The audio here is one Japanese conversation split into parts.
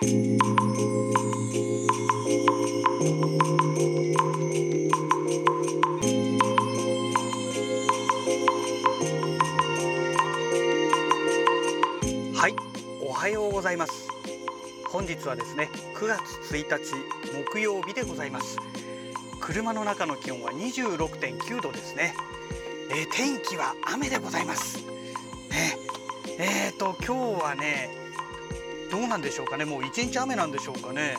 はい、おはようございます。本日はですね、9月1日木曜日でございます。車の中の気温は26.9度ですね。えー天気は雨でございます。ね、えーと今日はね、どうなんでしょうかね？もう一日雨なんでしょうかね？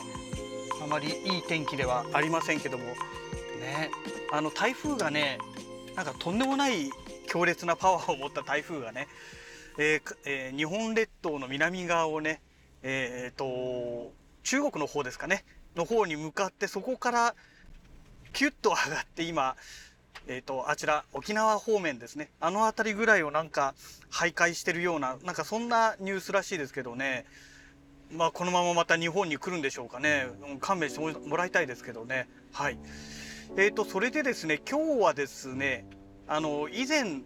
あまりいい天気ではありませんけども、ね、あの台風がね、なんかとんでもない強烈なパワーを持った台風がね、えーえー日本列島の南側をね、えーと中国の方ですかね？の方に向かってそこからキュッと上がって今、えー、とあちら沖縄方面ですね。あの辺りぐらいをなんか徘徊してるようななんかそんなニュースらしいですけどね。まあこのまままた日本に来るんでしょうかね。うん。勘弁してもらいたいですけどね。はい。えーとそれでですね今日はですねあの以前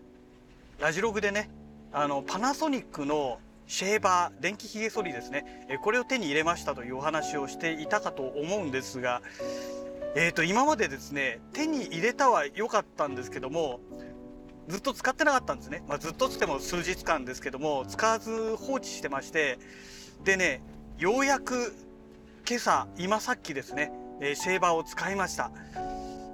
ラジログでねあのパナソニックのシェーバー電気ひげ剃りですね。えこれを手に入れましたというお話をしていたかと思うんですが、えー、と今までですね手に入れたは良かったんですけどもずっと使ってなかったんですね、まあ、ずっとつっても数日間ですけども使わず放置してましてでねようやく今朝今さっきですね、えーシェーバーを使いました。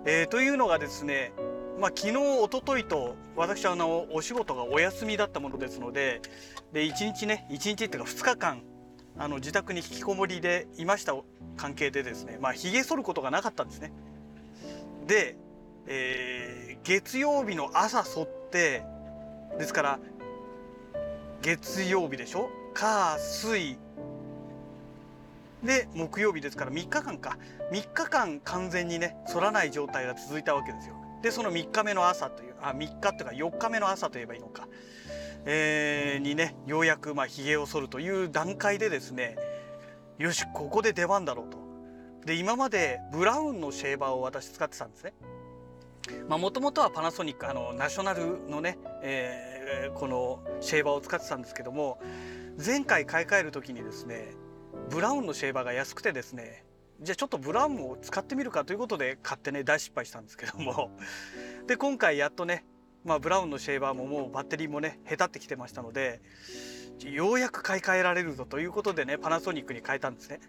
えーというのがですねまあ、昨日、一昨日と私はあのお仕事がお休みだったものですのでで1日ね1日っていうか2日間あの自宅に引きこもりでいました関係でですねまあひげ剃ることがなかったんですね。で、えー月曜日の朝剃ってですから月曜日でしょ？火水で木曜日ですから3日間か3日間完全にね剃らない状態が続いたわけですよ。でその3日目の朝というあ3日っていうか4日目の朝といえばいいのか、えーにねようやくまあ髭を剃るという段階でですねよしここで出番だろうと。で今までブラウンのシェーバーを私使ってたんですね。もともとはパナソニックあのナショナルのね、えーこのシェーバーを使ってたんですけども前回買い替える時にですねブラウンのシェーバーが安くてですねじゃあちょっとブラウンを使ってみるかということで買ってね大失敗したんですけども。で今回やっとね、まあ、ブラウンのシェーバーももうバッテリーもねへたってきてましたのでようやく買い替えられるぞということでねパナソニックに変えたんですね。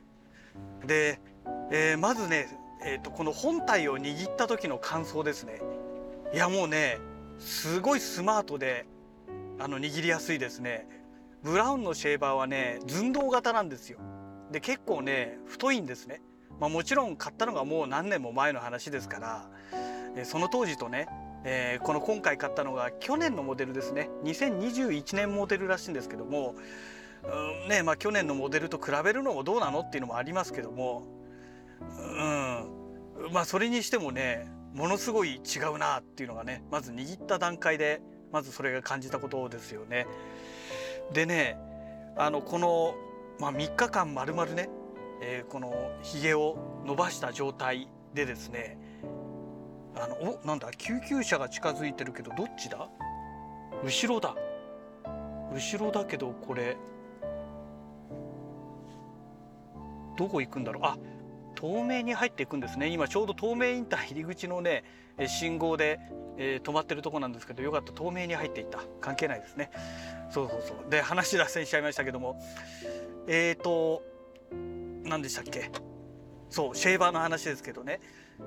で、えーまずね、えー、とこの本体を握った時の感想ですね。いやもうねすごいスマートであの握りやすいですね。ブラウンのシェーバーはね寸胴型なんですよ。で結構ね太いんですねまあ、もちろん買ったのがもう何年も前の話ですから、その当時とね、えーこの今回買ったのが去年のモデルですね2021年モデルらしいんですけどもうんねまあ去年のモデルと比べるのもどうなのっていうのもありますけどもうんまあそれにしてもねものすごい違うなっていうのがねまず握った段階でまずそれが感じたことですよね。でねあのこの、まあ、3日間まるまるねえーこのひげを伸ばした状態でですねあのおなんだ救急車が近づいてるけどどっちだ？後ろだ。後ろだけどこれどこ行くんだろう？あ東名に入っていくんですね。今ちょうど東名インター入り口のね信号で、えー止まってるとこなんですけどよかった。東名に入っていった。関係ないですね。そうそうそう。で話脱線しちゃいましたけども。えっ、と何でしたっけ？そうシェーバーの話ですけどね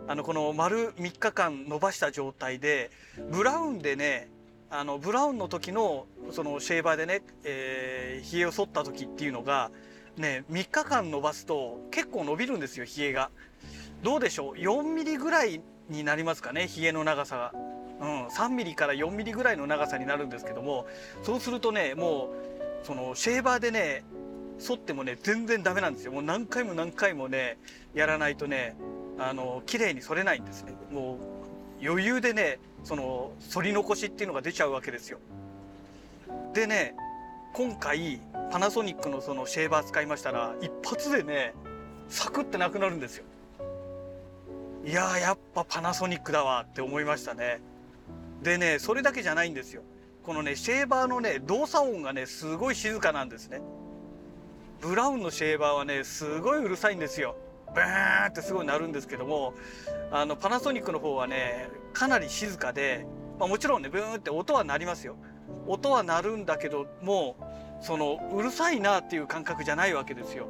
あのこの丸3日間伸ばした状態でブラウンでねあのブラウンの時のそのシェーバーでね、えー、髭を剃った時っていうのがね3日間伸ばすと結構伸びるんですよ髭が。どうでしょう？4ミリぐらいになりますかね髭の長さが。うん、3ミリから4ミリぐらいの長さになるんですけどもそうするとねもうそのシェーバーでね剃ってもね全然ダメなんですよ。もう何回も何回もねやらないとねあの綺麗に剃れないんですね。もう余裕でねその剃り残しっていうのが出ちゃうわけですよ。でね今回パナソニックのそのシェーバー使いましたら一発でねサクってなくなるんですよ。いやーやっぱパナソニックだわって思いましたね。でねそれだけじゃないんですよ。このねシェーバーのね動作音がねすごい静かなんですね。ブラウンのシェーバーはねすごいうるさいんですよ。ブーンってすごい鳴るんですけどもあのパナソニックの方はねかなり静かで、まあ、もちろんねブーンって音は鳴りますよ。音は鳴るんだけどもそのうるさいなっていう感覚じゃないわけですよ。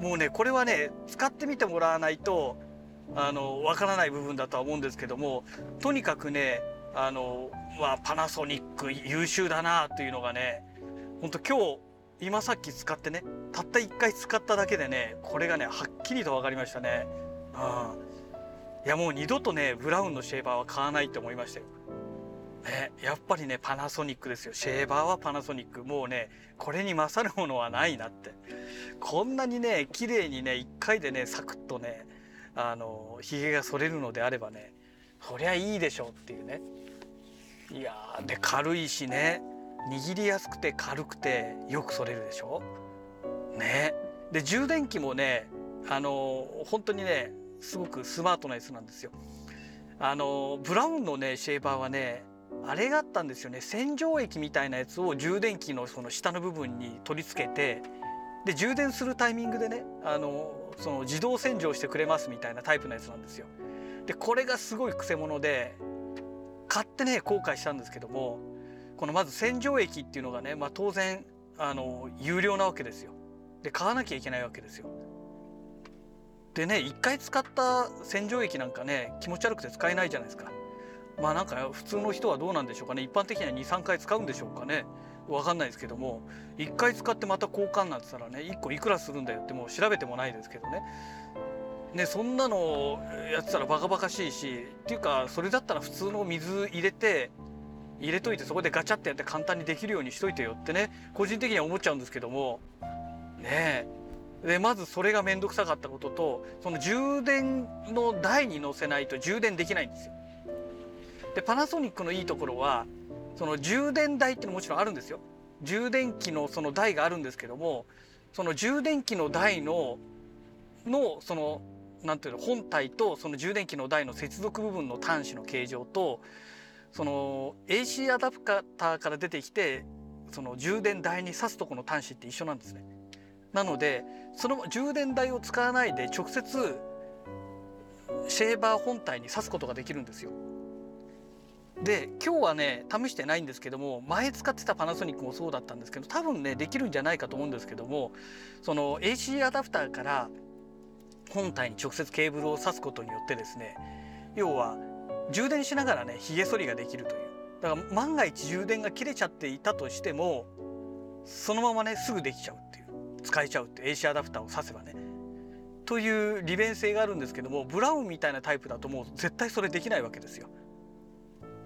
もうねこれはね使ってみてもらわないとあのわからない部分だとは思うんですけどもとにかくねあの、まあ、パナソニック優秀だなっていうのがねほんと今日今さっき使ってねたった1回使っただけでねこれがねはっきりと分かりましたね。うん、いやもう二度とねブラウンのシェーバーは買わないって思いましたよ。ね、やっぱりねパナソニックですよ。シェーバーはパナソニック。もうねこれに勝るものはないなって。こんなにね綺麗にね1回でねサクッとねあのひげが剃れるのであればねそりゃいいでしょうっていうね。いやで軽いしね。握りやすくて軽くてよく剃れるでしょ？ね。で充電器もねあの本当にねすごくスマートなやつなんですよ。あのブラウンのねシェーバーはねあれがあったんですよね。洗浄液みたいなやつを充電器のその下の部分に取り付けてで充電するタイミングでねあのその自動洗浄してくれますみたいなタイプのやつなんですよ。でこれがすごいくせ者で買ってね後悔したんですけどもこのまず洗浄液っていうのがね、まあ、当然あの有料なわけですよ。で買わなきゃいけないわけですよ。でね一回使った洗浄液なんかね気持ち悪くて使えないじゃないですか。まあなんか普通の人はどうなんでしょうかね一般的には23回使うんでしょうかね分かんないですけども1回使ってまた交換なんて言ったらね1個いくらするんだよってもう調べてもないですけどねねそんなのやってたらバカバカしいしっていうかそれだったら普通の水入れて入れといてそこでガチャってやって簡単にできるようにしといてよってね個人的には思っちゃうんですけどもねえでまずそれが面倒くさかったこととその充電の台に乗せないと充電できないんですよ。でパナソニックのいいところはその充電台ってのもちろんあるんですよ。充電器のその台があるんですけどもその充電器の台ののそのなんていうの本体とその充電器の台の接続部分の端子の形状とその AC アダプターから出てきてその充電台に挿すとこの端子って一緒なんですね。なのでその充電台を使わないで直接シェーバー本体に挿すことができるんですよ。で今日はね試してないんですけども前使ってたパナソニックもそうだったんですけど多分ねできるんじゃないかと思うんですけどもその AC アダプターから本体に直接ケーブルを挿すことによってですね要は充電しながらねひげ剃りができるという。だから万が一充電が切れちゃっていたとしてもそのままねすぐできちゃうっていう。使えちゃうって AC アダプターを挿せばね。という利便性があるんですけどもブラウンみたいなタイプだともう絶対それできないわけですよ。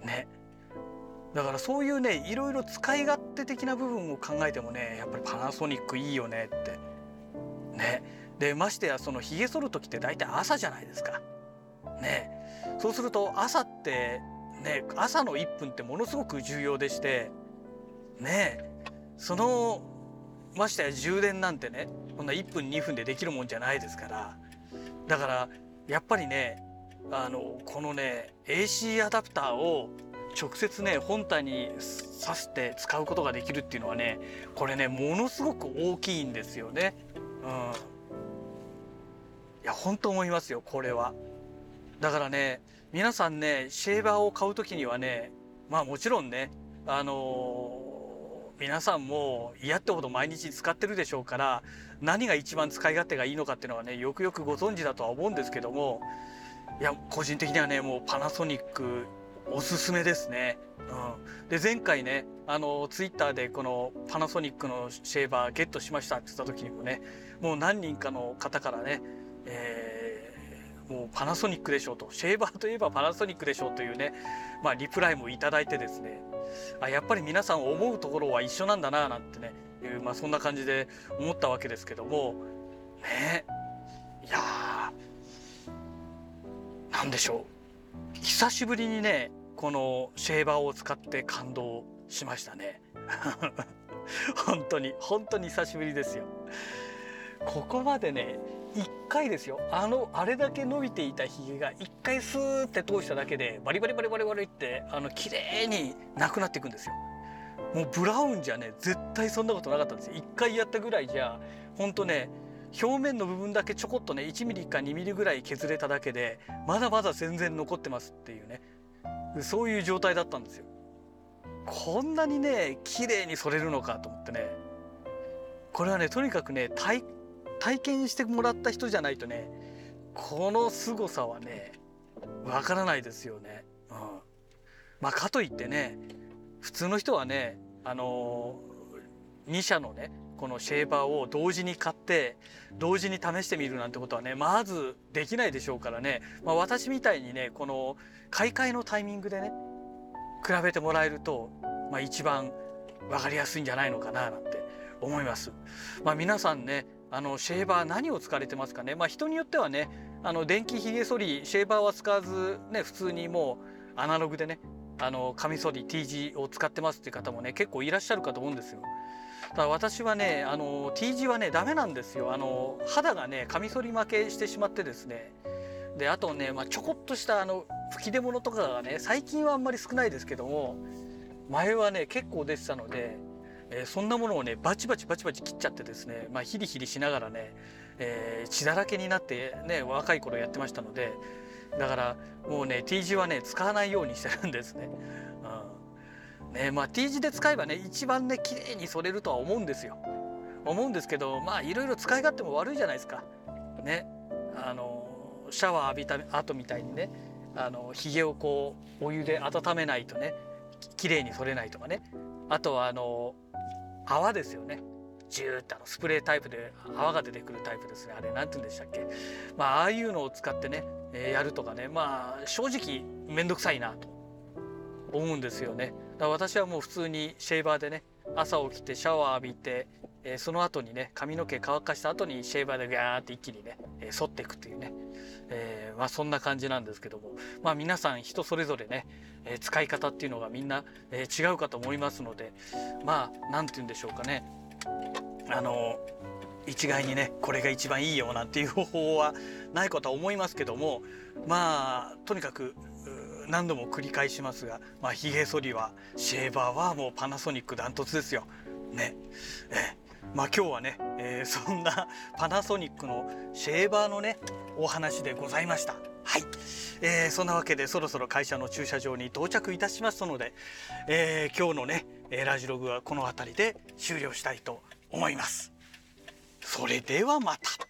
ね。だからそういうねいろいろ使い勝手的な部分を考えてもねやっぱりパナソニックいいよねって。ね。でましてやそのひげ剃る時って大体朝じゃないですか。ねそうすると朝ってね朝の1分ってものすごく重要でしてねそのましてや充電なんてねこんな1分2分でできるもんじゃないですからだからやっぱりねあのこのね AC アダプターを直接ね本体に挿して使うことができるっていうのはねこれねものすごく大きいんですよね。うん、いや本当思いますよこれは。だからね皆さんねシェーバーを買う時にはねまあもちろんねあのー、皆さんも嫌ってほど毎日使ってるでしょうから何が一番使い勝手がいいのかっていうのはねよくよくご存知だとは思うんですけどもいや個人的にはねもうパナソニックおすすめですね。うん、で前回ねあのツイッターでこのパナソニックのシェーバーゲットしましたって言った時にもねもう何人かの方からね、もうパナソニックでしょうと。シェーバーといえばパナソニックでしょうというね、まあ、リプライも頂いてですね。あやっぱり皆さん思うところは一緒なんだななんてねいう、まあ、そんな感じで思ったわけですけども。ねいや何でしょう。久しぶりにねこのシェーバーを使って感動しましたね。本当に本当に久しぶりですよ。ここまでね1回ですよ。あのあれだけ伸びていたひげが1回スーって通しただけでバリバリバリバリバリってあの綺麗になくなっていくんですよ。もうブラウンじゃね絶対そんなことなかったんですよ。1回やったぐらいじゃほんとね表面の部分だけちょこっとね1ミリか2ミリぐらい削れただけでまだまだ全然残ってますっていうね。そういう状態だったんですよ。こんなにね綺麗に剃れるのかと思ってね。これはねとにかくね体体験してもらった人じゃないとねこの凄さはねわからないですよね。うん、まあかといってね普通の人はねあのー、2社のねこのシェーバーを同時に買って同時に試してみるなんてことはねまずできないでしょうからね、まあ、私みたいにねこの買い替えのタイミングでね比べてもらえると、まあ、一番分かりやすいんじゃないのかななんて思います。まあ、皆さんねあのシェーバー何を使われてますかね、まあ、人によってはねあの電気ひげ剃りシェーバーは使わずね普通にもうアナログでねあのカミソリ T 字を使ってますっていう方もね結構いらっしゃるかと思うんですよ。ただ私はねあの T 字はねダメなんですよ。あの肌がねカミソリ負けしてしまってですね。であとね、まあ、ちょこっとしたあの吹き出物とかがね最近はあんまり少ないですけども前はね結構出てたので、えー、そんなものをねバチバチバチバチ切っちゃってですね、まあ、ヒリヒリしながらね、えー、血だらけになってね若い頃やってましたのでだからもうね T 字はね使わないようにしてるんですね。うん、ねまあ T 字で使えばね一番ね綺麗に剃れるとは思うんですよ。思うんですけどまあいろいろ使い勝手も悪いじゃないですか。ねあのシャワー浴びた後みたいにねあの髭をこうお湯で温めないとね綺麗に剃れないとかねあとはあの泡ですよね。ジューってあのスプレータイプで泡が出てくるタイプですね。あれ何て言うんでしたっけ。まあああいうのを使ってね、やるとかね。まあ正直面倒くさいなと。思うんですよね。だから私はもう普通にシェーバーでね朝起きてシャワー浴びて、え、その後にね髪の毛乾かした後にシェーバーでガーって一気にね、え、剃っていくっていうね、まあそんな感じなんですけどもまあ皆さん人それぞれね、え使い方っていうのがみんな、え違うかと思いますのでまあ何て言うんでしょうかねあの一概にねこれが一番いいよなんていう方法はないことは思いますけどもまあとにかく何度も繰り返しますが、まあ、ヒゲ剃りはシェーバーはもうパナソニックダントツですよ。ね。えまあ今日はね、えー、そんな パナソニックのシェーバーのねお話でございました。はい、えー、そんなわけでそろそろ会社の駐車場に到着いたしましたので、えー、今日のねラジログはこの辺りで終了したいと思います。それではまた。